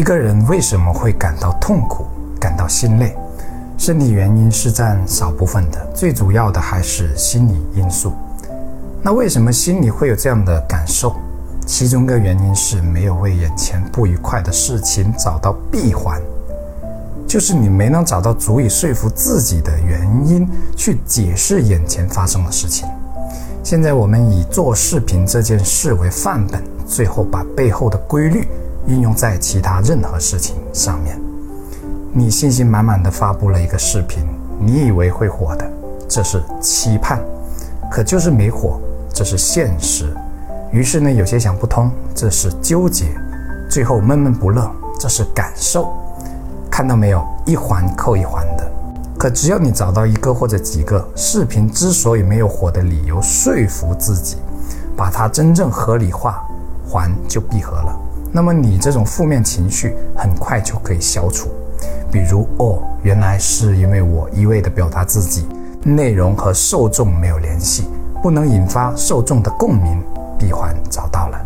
一个人为什么会感到痛苦、感到心累？身体原因是占少部分的，最主要的还是心理因素。那为什么心里会有这样的感受？其中一个原因是没有为眼前不愉快的事情找到闭环，就是你没能找到足以说服自己的原因去解释眼前发生的事情。现在我们以做视频这件事为范本，最后把背后的规律运用在其他任何事情上面。你信心满满的发布了一个视频，你以为会火的，这是期盼，可就是没火。这是现实，于是呢，有些想不通，这是纠结，最后闷闷不乐，这是感受。看到没有，一环扣一环的。可只要你找到一个或者几个视频之所以没有火的理由，说服自己，把它真正合理化，环就闭合了。那么你这种负面情绪很快就可以消除。比如，哦，原来是因为我一味的表达自己，内容和受众没有联系。不能引发受众的共鸣，闭环找到了，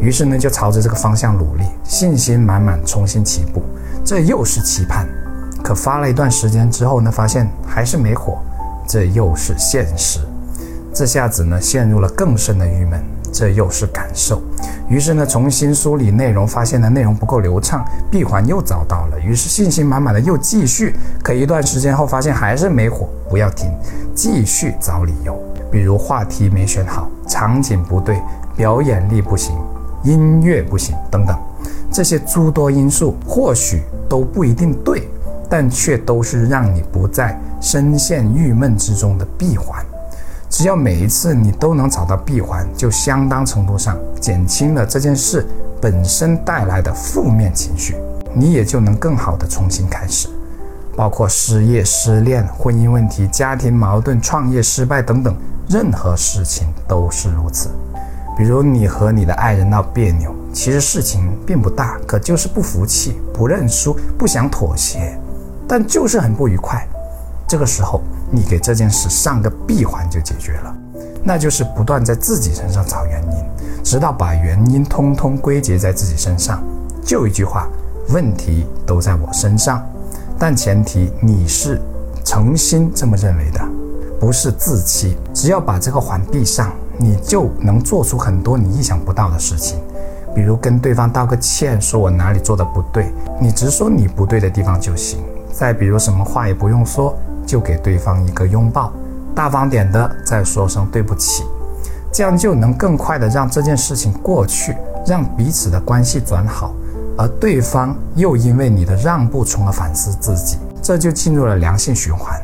于是呢就朝着这个方向努力，信心满满，重新起步。这又是期盼，可发了一段时间之后呢，发现还是没火，这又是现实。这下子呢陷入了更深的郁闷，这又是感受。于是呢重新梳理内容，发现呢内容不够流畅，闭环又找到了，于是信心满满的又继续。可一段时间后发现还是没火，不要停，继续找理由。比如话题没选好，场景不对，表演力不行，音乐不行等等，这些诸多因素或许都不一定对，但却都是让你不再深陷郁闷之中的闭环。只要每一次你都能找到闭环，就相当程度上减轻了这件事本身带来的负面情绪，你也就能更好的重新开始。包括失业、失恋、婚姻问题、家庭矛盾、创业失败等等。任何事情都是如此，比如你和你的爱人闹别扭，其实事情并不大，可就是不服气、不认输、不想妥协，但就是很不愉快。这个时候，你给这件事上个闭环就解决了，那就是不断在自己身上找原因，直到把原因通通归结在自己身上。就一句话，问题都在我身上，但前提你是诚心这么认为的。不是自欺，只要把这个环闭上，你就能做出很多你意想不到的事情。比如跟对方道个歉，说我哪里做的不对，你直说你不对的地方就行。再比如什么话也不用说，就给对方一个拥抱，大方点的再说声对不起，这样就能更快的让这件事情过去，让彼此的关系转好，而对方又因为你的让步从而反思自己，这就进入了良性循环。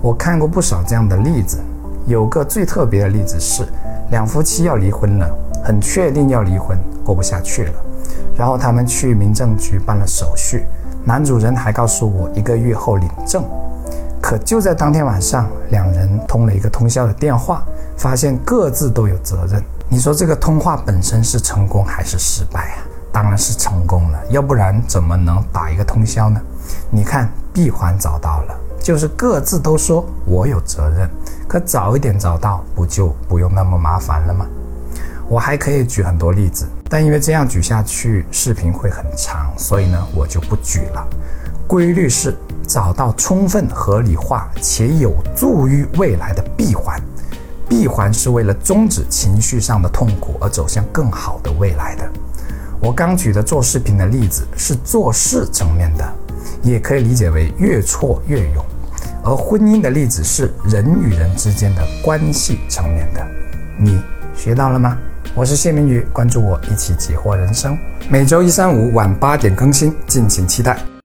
我看过不少这样的例子，有个最特别的例子是，两夫妻要离婚了，很确定要离婚，过不下去了，然后他们去民政局办了手续，男主人还告诉我一个月后领证，可就在当天晚上，两人通了一个通宵的电话，发现各自都有责任。你说这个通话本身是成功还是失败啊？当然是成功了，要不然怎么能打一个通宵呢？你看闭环找到了。就是各自都说我有责任，可早一点找到，不就不用那么麻烦了吗？我还可以举很多例子，但因为这样举下去视频会很长，所以呢我就不举了。规律是找到充分合理化且有助于未来的闭环，闭环是为了终止情绪上的痛苦而走向更好的未来的。我刚举的做视频的例子是做事层面的。也可以理解为越挫越勇，而婚姻的例子是人与人之间的关系层面的。你学到了吗？我是谢明宇，关注我，一起解惑人生。每周一、三、五晚八点更新，敬请期待。